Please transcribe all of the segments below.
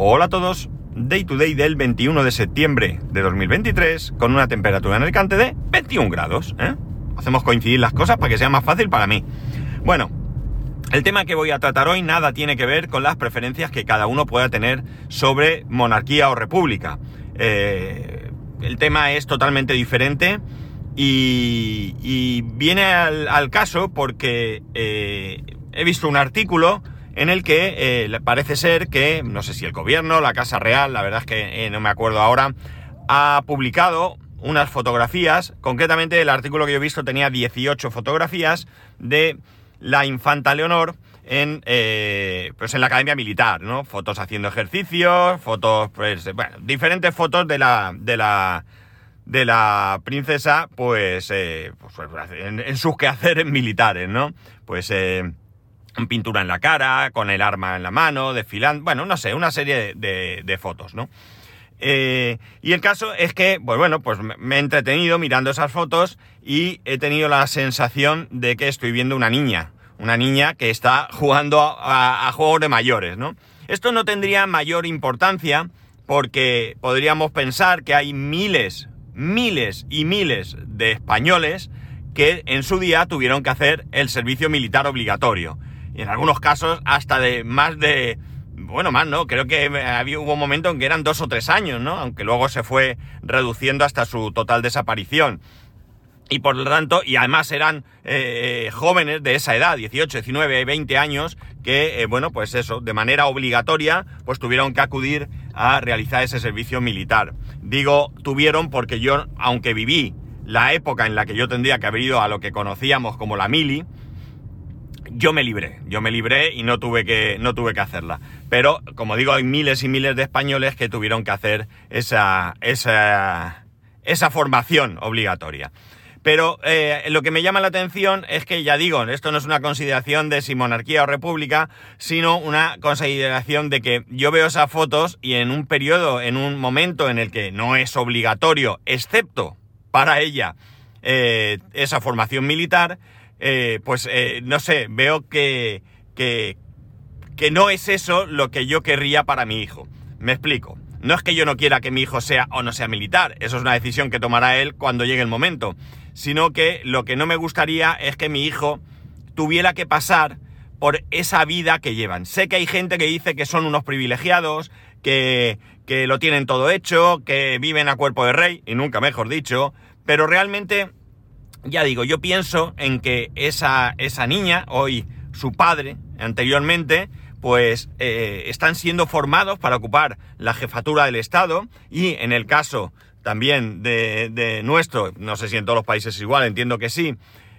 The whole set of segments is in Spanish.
Hola a todos, Day to Day del 21 de septiembre de 2023 con una temperatura en Alicante de 21 grados. ¿eh? Hacemos coincidir las cosas para que sea más fácil para mí. Bueno, el tema que voy a tratar hoy nada tiene que ver con las preferencias que cada uno pueda tener sobre monarquía o república. Eh, el tema es totalmente diferente y, viene al, caso porque eh, he visto un artículo en el que eh, parece ser que, no sé si el gobierno, la Casa Real, la verdad es que eh, no me acuerdo ahora, ha publicado unas fotografías, concretamente el artículo que yo he visto tenía 18 fotografías de la infanta Leonor en, eh, pues en la academia militar, ¿no? Fotos haciendo ejercicios, fotos, pues, bueno, diferentes fotos de la, de la, de la princesa, pues, pues en, en, sus quehaceres militares, ¿no? Pues, pintura en la cara, con el arma en la mano, desfilando, bueno, no sé, una serie de, fotos, ¿no? Eh, y el caso es que, pues bueno, pues me he entretenido mirando esas fotos y he tenido la sensación de que estoy viendo una niña, una niña que está jugando a, a juegos de mayores, ¿no? Esto no tendría mayor importancia porque podríamos pensar que hay miles, miles y miles de españoles que en su día tuvieron que hacer el servicio militar obligatorio y en algunos casos hasta de más de... Bueno, más, ¿no? Creo que había, hubo un momento en que eran dos o tres años, ¿no? Aunque luego se fue reduciendo hasta su total desaparición. Y por lo tanto, y además eran eh, jóvenes de esa edad, 18, 19, 20 años, que, eh, bueno, pues eso, de manera obligatoria, pues tuvieron que acudir a realizar ese servicio militar. Digo, tuvieron porque yo, aunque viví la época en la que yo tendría que haber ido a lo que conocíamos como la mili, yo me libré, yo me libré y no tuve que, no tuve que hacerla. Pero, como digo, hay miles y miles de españoles que tuvieron que hacer esa, esa, esa formación obligatoria. Pero eh, lo que me llama la atención es que, ya digo, esto no es una consideración de si monarquía o república, sino una consideración de que yo veo esas fotos y en un periodo, en un momento en el que no es obligatorio, excepto para ella, eh, esa formación militar, eh, pues eh, no sé, veo que, que, que no es eso lo que yo querría para mi hijo. Me explico. No es que yo no quiera que mi hijo sea o no sea militar, eso es una decisión que tomará él cuando llegue el momento, sino que lo que no me gustaría es que mi hijo tuviera que pasar por esa vida que llevan. Sé que hay gente que dice que son unos privilegiados, que, que lo tienen todo hecho, que viven a cuerpo de rey, y nunca mejor dicho, pero realmente ya digo, yo pienso en que esa, esa niña, hoy su padre, anteriormente, pues eh, están siendo formados para ocupar la jefatura del Estado y en el caso también de, nuestro, no sé si en todos los países es igual, entiendo que sí,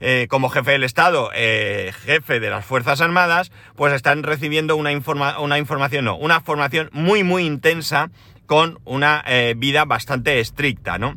eh, como jefe del Estado, eh, jefe de las Fuerzas Armadas, pues están recibiendo una, una información, no, una formación muy, muy intensa con una vida bastante estricta, ¿no?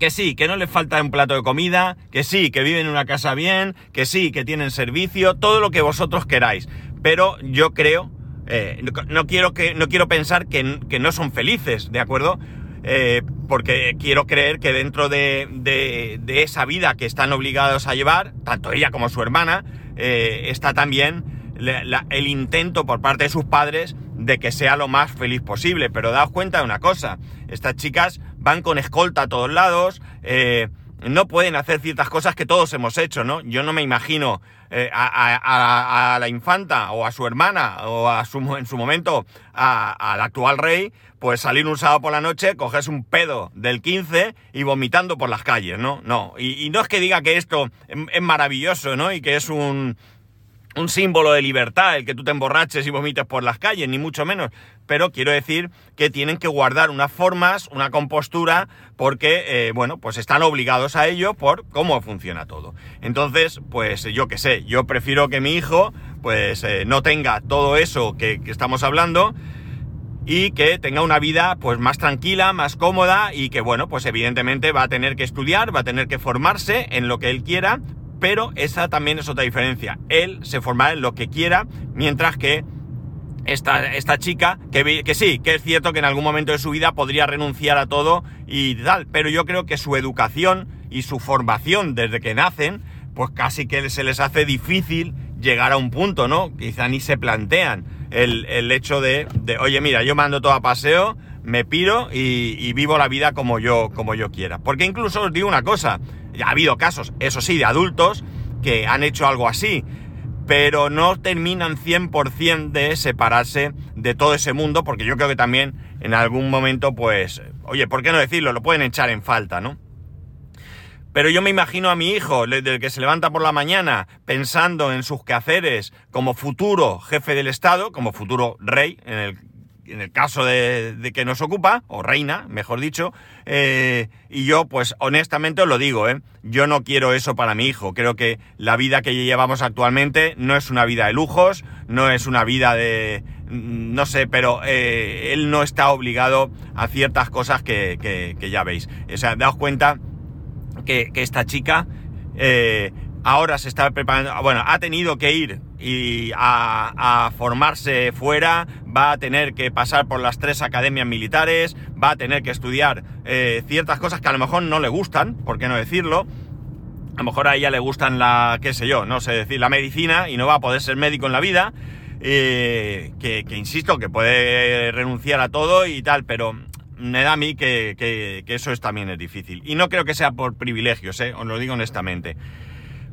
Que sí, que no les falta un plato de comida, que sí, que viven en una casa bien, que sí, que tienen servicio, todo lo que vosotros queráis. Pero yo creo, eh, no, quiero que, no quiero pensar que, no son felices, ¿de acuerdo? Eh, porque quiero creer que dentro de, de, esa vida que están obligados a llevar, tanto ella como su hermana, eh, está también el intento por parte de sus padres de que sea lo más feliz posible. Pero daos cuenta de una cosa, estas chicas van con escolta a todos lados, eh, no pueden hacer ciertas cosas que todos hemos hecho, ¿no? Yo no me imagino eh, a, la infanta o a su hermana o a su, en su momento al actual rey, pues salir un sábado por la noche, cogerse un pedo del 15 y vomitando por las calles, ¿no? No, y, no es que diga que esto es maravilloso, ¿no? Y que es un, un símbolo de libertad el que tú te emborraches y vomites por las calles, ni mucho menos. Pero quiero decir que tienen que guardar unas formas, una compostura, porque, eh, bueno, pues están obligados a ello por cómo funciona todo. Entonces, pues yo qué sé, yo prefiero que mi hijo, pues eh, no tenga todo eso que, que estamos hablando y que tenga una vida pues más tranquila, más cómoda y que bueno, pues evidentemente va a tener que estudiar, va a tener que formarse en lo que él quiera, pero esa también es otra diferencia. Él se formará en lo que quiera, mientras que esta, esta chica, que, que, sí, que es cierto que en algún momento de su vida podría renunciar a todo y tal, pero yo creo que su educación y su formación desde que nacen, pues casi que se les hace difícil llegar a un punto, ¿no? Quizá ni se plantean el, el hecho de, de, oye, mira, yo mando todo a paseo, me piro y, y, vivo la vida como yo, como yo quiera. Porque incluso os digo una cosa, ya ha habido casos, eso sí, de adultos que han hecho algo así, pero no terminan 100% de separarse de todo ese mundo, porque yo creo que también en algún momento, pues, oye, ¿por qué no decirlo? Lo pueden echar en falta, ¿no? Pero yo me imagino a mi hijo, del que se levanta por la mañana pensando en sus quehaceres como futuro jefe del Estado, como futuro rey, en el, en el caso de, que nos ocupa, o reina, mejor dicho, eh, y yo pues honestamente os lo digo, ¿eh? yo no quiero eso para mi hijo, creo que la vida que llevamos actualmente no es una vida de lujos, no es una vida de... no sé, pero eh, él no está obligado a ciertas cosas que, ya veis. O sea, daos cuenta que, que esta chica eh, ahora se está preparando, bueno, ha tenido que ir y a, formarse fuera, va a tener que pasar por las tres academias militares, va a tener que estudiar eh, ciertas cosas que a lo mejor no le gustan, ¿por qué no decirlo? A lo mejor a ella le gustan la, qué sé yo, no sé decir, la medicina y no va a poder ser médico en la vida. Eh, que, insisto, que puede renunciar a todo y tal, pero me da a mí que, eso es, también es difícil. Y no creo que sea por privilegios, ¿eh? os lo digo honestamente.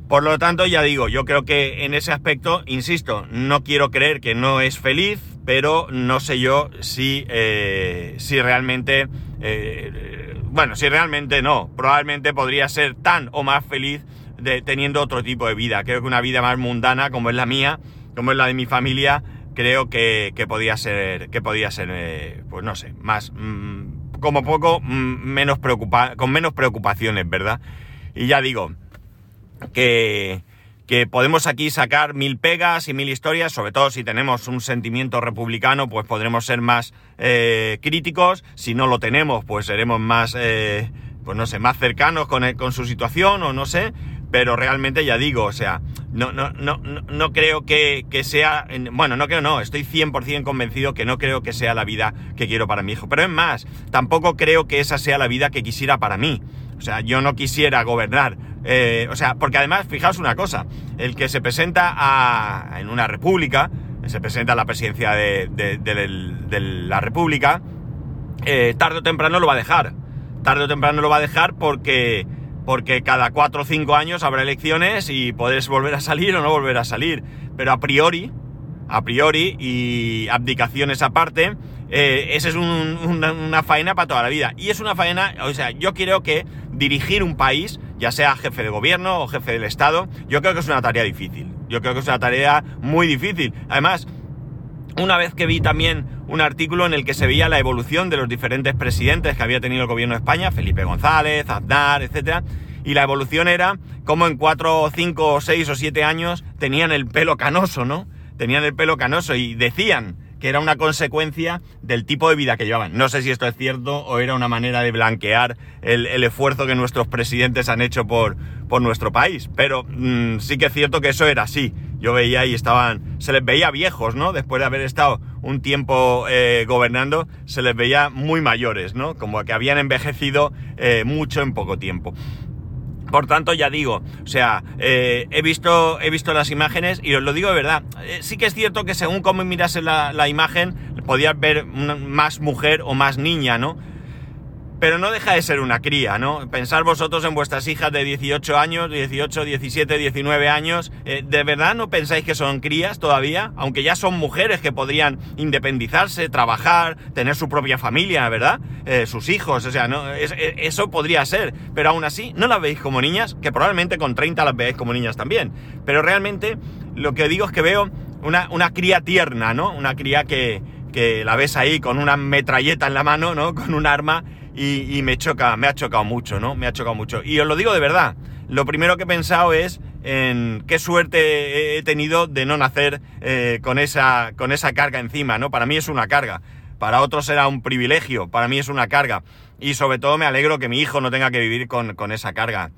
Por lo tanto, ya digo, yo creo que en ese aspecto, insisto, no quiero creer que no es feliz, pero no sé yo si, eh, si realmente, eh, bueno, si realmente no, probablemente podría ser tan o más feliz de, teniendo otro tipo de vida. Creo que una vida más mundana como es la mía, como es la de mi familia, creo que, que podía ser, que podía ser, eh, pues no sé, más, mmm, como poco, mmm, menos preocupa con menos preocupaciones, ¿verdad? Y ya digo, que, que podemos aquí sacar mil pegas y mil historias, sobre todo si tenemos un sentimiento republicano, pues podremos ser más eh, críticos, si no lo tenemos, pues seremos más, eh, pues no sé, más cercanos con, con su situación o no sé, pero realmente ya digo, o sea, no, no, no, no creo que, que, sea, bueno, no creo, no, estoy 100% convencido que no creo que sea la vida que quiero para mi hijo, pero es más, tampoco creo que esa sea la vida que quisiera para mí. O sea, yo no quisiera gobernar. Eh, o sea, porque además, fijaos una cosa, el que se presenta a, en una república, se presenta a la presidencia de, la república, eh, tarde o temprano lo va a dejar. Tarde o temprano lo va a dejar porque porque cada cuatro o cinco años habrá elecciones y podés volver a salir o no volver a salir. Pero a priori, a priori, y abdicaciones aparte, eh, esa es un, una, una, faena para toda la vida. Y es una faena, o sea, yo creo que dirigir un país, ya sea jefe de gobierno o jefe del Estado, yo creo que es una tarea difícil. Yo creo que es una tarea muy difícil. Además, una vez que vi también un artículo en el que se veía la evolución de los diferentes presidentes que había tenido el gobierno de España, Felipe González, Aznar, etc. Y la evolución era como en cuatro, cinco, seis o siete años tenían el pelo canoso, ¿no? Tenían el pelo canoso y decían que era una consecuencia del tipo de vida que llevaban. No sé si esto es cierto o era una manera de blanquear el, el esfuerzo que nuestros presidentes han hecho por, por nuestro país, pero mmm, sí que es cierto que eso era así. Yo veía y estaban, se les veía viejos, ¿no? Después de haber estado un tiempo eh, gobernando, se les veía muy mayores, ¿no? Como que habían envejecido eh, mucho en poco tiempo. Por tanto, ya digo, o sea, eh, he, visto, he visto las imágenes y os lo digo de verdad. Eh, sí que es cierto que según cómo mirase la, la imagen, podías ver más mujer o más niña, ¿no? Pero no deja de ser una cría, ¿no? Pensar vosotros en vuestras hijas de 18 años, 18, 17, 19 años. Eh, ¿De verdad no pensáis que son crías todavía? Aunque ya son mujeres que podrían independizarse, trabajar, tener su propia familia, ¿verdad? Eh, sus hijos, o sea, es, eso podría ser. Pero aún así, no las veis como niñas, que probablemente con 30 las veáis como niñas también. Pero realmente, lo que digo es que veo una, una cría tierna, ¿no? Una cría que, que la ves ahí con una metralleta en la mano, ¿no? Con un arma y, me choca, me ha chocado mucho, ¿no? Me ha chocado mucho. Y os lo digo de verdad, lo primero que he pensado es en qué suerte he tenido de no nacer eh, con, esa, con esa carga encima, ¿no? Para mí es una carga, para otros será un privilegio, para mí es una carga. Y sobre todo me alegro que mi hijo no tenga que vivir con, con esa carga.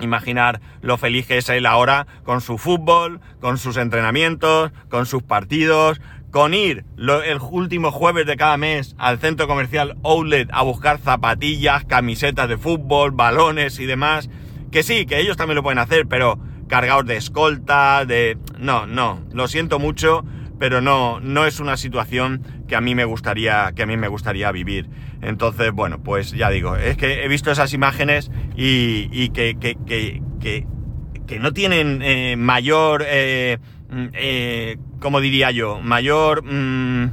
Imaginar lo feliz que es él ahora con su fútbol, con sus entrenamientos, con sus partidos, con ir el último jueves de cada mes al centro comercial Outlet a buscar zapatillas, camisetas de fútbol, balones y demás. Que sí, que ellos también lo pueden hacer, pero cargados de escolta, de... No, no, lo siento mucho, pero no, no es una situación que a mí me gustaría, que a mí me gustaría vivir. Entonces, bueno, pues ya digo, es que he visto esas imágenes y, que, que, que, que, no tienen eh, mayor, eh, eh, ¿cómo diría yo? Mayor, mm,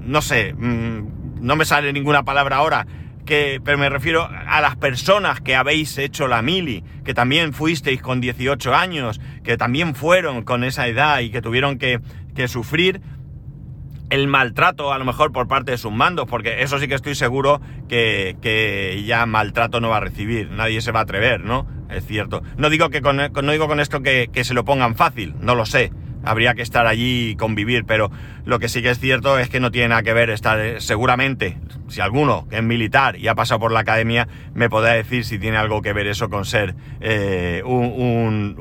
no sé, mm, no me sale ninguna palabra ahora, que, pero me refiero a las personas que habéis hecho la mili, que también fuisteis con 18 años, que también fueron con esa edad y que tuvieron que, que sufrir el maltrato a lo mejor por parte de sus mandos, porque eso sí que estoy seguro que, que, ya maltrato no va a recibir, nadie se va a atrever, ¿no? Es cierto. No digo, que con, no digo con esto que, que se lo pongan fácil, no lo sé, habría que estar allí y convivir, pero lo que sí que es cierto es que no tiene nada que ver estar, eh, seguramente, si alguno que es militar y ha pasado por la academia, me podrá decir si tiene algo que ver eso con ser eh, un,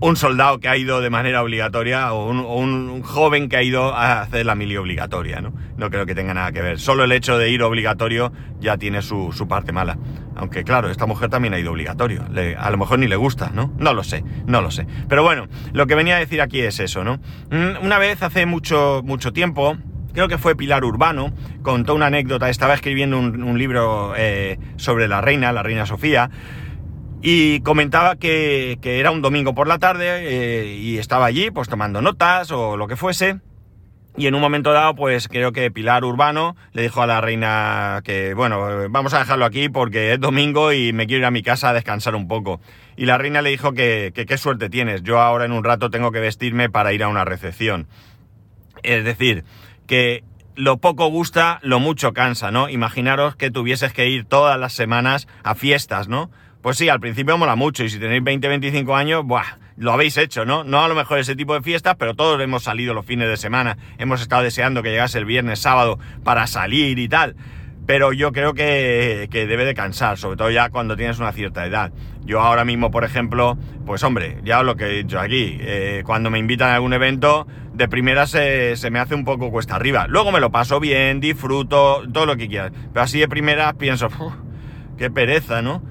un soldado que ha ido de manera obligatoria o un, joven que ha ido a hacer la mili obligatoria, ¿no? No creo que tenga nada que ver. Solo el hecho de ir obligatorio ya tiene su, parte mala. Aunque claro, esta mujer también ha ido obligatorio. a lo mejor ni le gusta, ¿no? No lo sé, no lo sé. Pero bueno, lo que venía a decir aquí es eso, ¿no? Mm, una vez hace mucho, mucho tiempo, creo que fue Pilar Urbano, contó una anécdota, estaba escribiendo un, libro eh, sobre la reina, la reina Sofía, y comentaba que, era un domingo por la tarde eh, y estaba allí pues tomando notas o lo que fuese. Y en un momento dado, pues creo que Pilar Urbano le dijo a la reina que, bueno, vamos a dejarlo aquí porque es domingo y me quiero ir a mi casa a descansar un poco. Y la reina le dijo que, qué suerte tienes, yo ahora en un rato tengo que vestirme para ir a una recepción. Es decir, que lo poco gusta, lo mucho cansa, ¿no? Imaginaros que tuvieses que ir todas las semanas a fiestas, ¿no? Pues sí, al principio mola mucho y si tenéis 20, 25 años, buah, lo habéis hecho, ¿no? No a lo mejor ese tipo de fiestas, pero todos hemos salido los fines de semana, hemos estado deseando que llegase el viernes, sábado para salir y tal. Pero yo creo que, debe de cansar, sobre todo ya cuando tienes una cierta edad. Yo ahora mismo, por ejemplo, pues hombre, ya lo que he dicho aquí, eh, cuando me invitan a algún evento, de primera se, me hace un poco cuesta arriba. Luego me lo paso bien, disfruto, todo lo que quieras. Pero así de primera pienso, qué pereza, ¿no?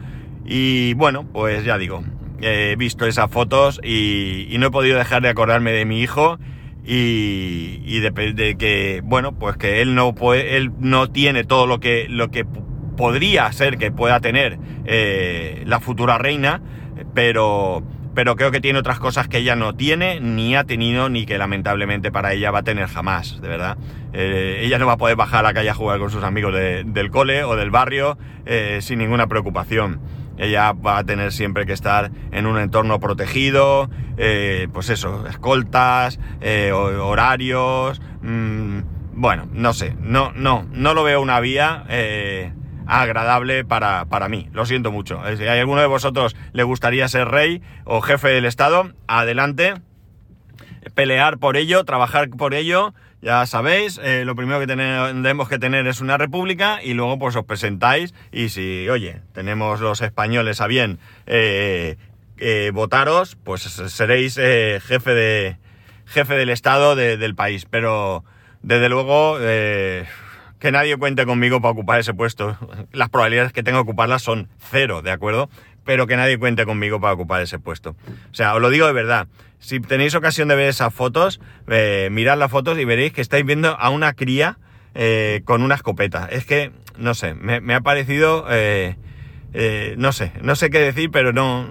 Y bueno, pues ya digo, he visto esas fotos y, no he podido dejar de acordarme de mi hijo y, de, que, bueno, pues que él no, puede, él no tiene todo lo que, lo que podría ser que pueda tener eh, la futura reina, pero, pero creo que tiene otras cosas que ella no tiene, ni ha tenido, ni que lamentablemente para ella va a tener jamás, de verdad. Eh, ella no va a poder bajar a la calle a jugar con sus amigos del cole o del barrio eh, sin ninguna preocupación ella va a tener siempre que estar en un entorno protegido, eh, pues eso, escoltas, eh, horarios, mm, bueno, no sé, no, no, no lo veo una vía eh, agradable para, para mí, lo siento mucho. Si hay alguno de vosotros le gustaría ser rey o jefe del Estado, adelante, pelear por ello, trabajar por ello, ya sabéis, eh, lo primero que tenemos que tener es una república y luego pues os presentáis y si, oye, tenemos los españoles a bien eh, eh, votaros, pues seréis jefe, de, jefe del Estado del país. Pero, desde luego, que nadie cuente conmigo para ocupar ese puesto. Las probabilidades que tengo de ocuparlas son cero, ¿de acuerdo? Pero que nadie cuente conmigo para ocupar ese puesto. O sea, os lo digo de verdad. Si tenéis ocasión de ver esas fotos, eh, mirad las fotos y veréis que estáis viendo a una cría eh, con una escopeta. Es que, no sé, me, ha parecido, eh, no sé, no sé qué decir, pero no,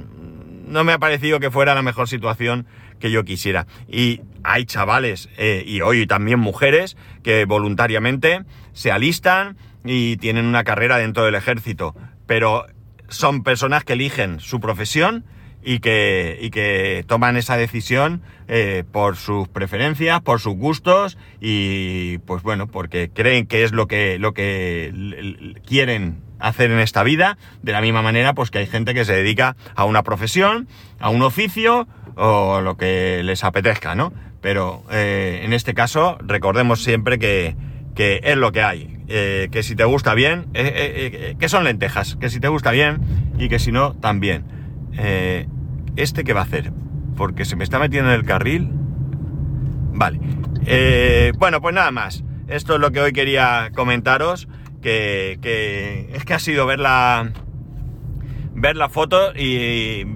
no me ha parecido que fuera la mejor situación que yo quisiera. Y hay chavales, y hoy también mujeres, que voluntariamente se alistan y tienen una carrera dentro del ejército, pero son personas que eligen su profesión y que, y que toman esa decisión eh, por sus preferencias, por sus gustos y pues bueno, porque creen que es lo que, lo que quieren hacer en esta vida, de la misma manera pues que hay gente que se dedica a una profesión, a un oficio o lo que les apetezca, ¿no? Pero eh, en este caso recordemos siempre que, que es lo que hay, eh, que si te gusta bien, que son lentejas, que si te gusta bien y que si no, también. Eh, ¿Este qué va a hacer? Porque se me está metiendo en el carril. Vale. Eh, bueno, pues nada más. Esto es lo que hoy quería comentaros. Que, es que ha sido ver la, ver la foto y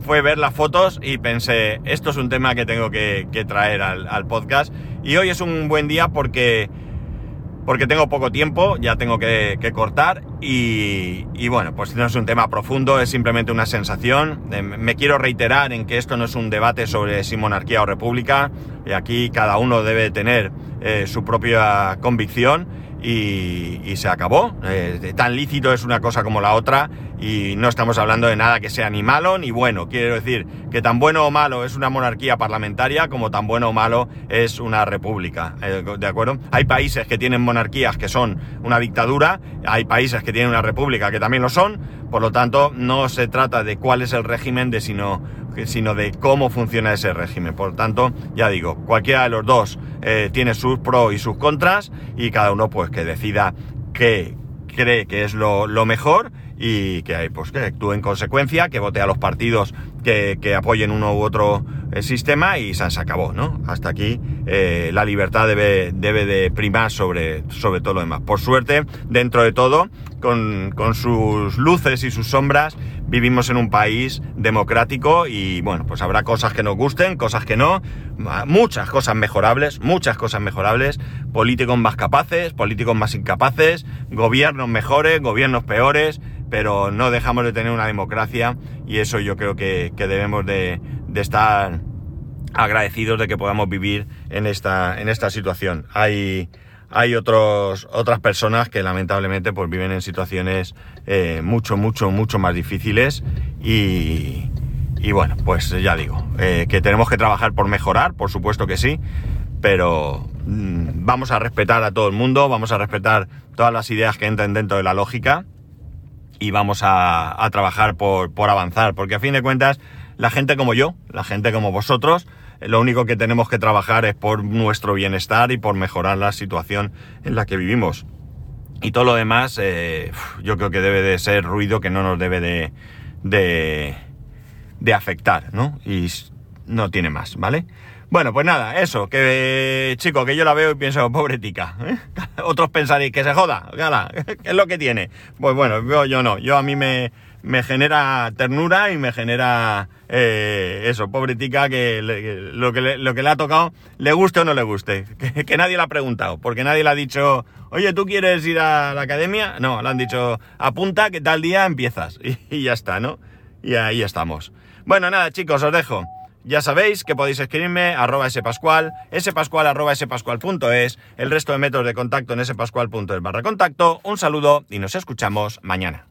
fue ver las fotos y pensé, esto es un tema que tengo que, traer al, podcast. Y hoy es un buen día porque, porque tengo poco tiempo, ya tengo que, cortar y, bueno, pues no es un tema profundo, es simplemente una sensación. Eh, me quiero reiterar en que esto no es un debate sobre si monarquía o república, y aquí cada uno debe tener eh, su propia convicción y, se acabó. Eh, tan lícito es una cosa como la otra y no estamos hablando de nada que sea ni malo ni bueno. Quiero decir que tan bueno o malo es una monarquía parlamentaria como tan bueno o malo es una república. Eh, ¿De acuerdo? Hay países que tienen monarquías que son una dictadura, hay países que tienen una república que también lo son, por lo tanto no se trata de cuál es el régimen, de sino, sino de cómo funciona ese régimen. Por tanto, ya digo, cualquiera de los dos eh, tiene sus pros y sus contras y cada uno pues que decida qué cree que es lo, mejor y que, pues, que actúe en consecuencia, que vote a los partidos que, apoyen uno u otro eh, sistema y se, acabó, ¿no? Hasta aquí eh, la libertad debe, debe de primar sobre, sobre todo lo demás. Por suerte, dentro de todo, con, con sus luces y sus sombras, vivimos en un país democrático y bueno, pues habrá cosas que nos gusten, cosas que no, muchas cosas mejorables, muchas cosas mejorables, políticos más capaces, políticos más incapaces, gobiernos mejores, gobiernos peores, pero no dejamos de tener una democracia y eso yo creo que, debemos de, estar agradecidos de que podamos vivir en esta, en esta situación. Hay hay otros, otras personas que lamentablemente pues viven en situaciones eh, mucho, mucho, mucho más difíciles y, y bueno, pues ya digo, eh, que tenemos que trabajar por mejorar, por supuesto que sí, pero mm, vamos a respetar a todo el mundo, vamos a respetar todas las ideas que entran dentro de la lógica y vamos a, a trabajar por, por avanzar, porque a fin de cuentas, la gente como yo, la gente como vosotros, lo único que tenemos que trabajar es por nuestro bienestar y por mejorar la situación en la que vivimos. Y todo lo demás, eh, yo creo que debe de ser ruido que no nos debe de, de, de afectar, ¿no? Y no tiene más, ¿vale? Bueno, pues nada, eso, que chico, que yo la veo y pienso, pobre tica. ¿eh? Otros pensaréis que se joda, ¿qué es lo que tiene? Pues bueno, yo no, yo a mí me, me genera ternura y me genera eh, eso, pobre tica, que, lo que, le, lo que le ha tocado, le guste o no le guste. Que, nadie le ha preguntado, porque nadie le ha dicho, oye, ¿tú quieres ir a la academia? No, le han dicho, apunta que tal día empiezas. Y, ya está, ¿no? Y ahí estamos. Bueno, nada, chicos, os dejo. Ya sabéis que podéis escribirme arroba spascual, spascual arroba spascual.es, el resto de métodos de contacto en spascual.es barra contacto. Un saludo y nos escuchamos mañana.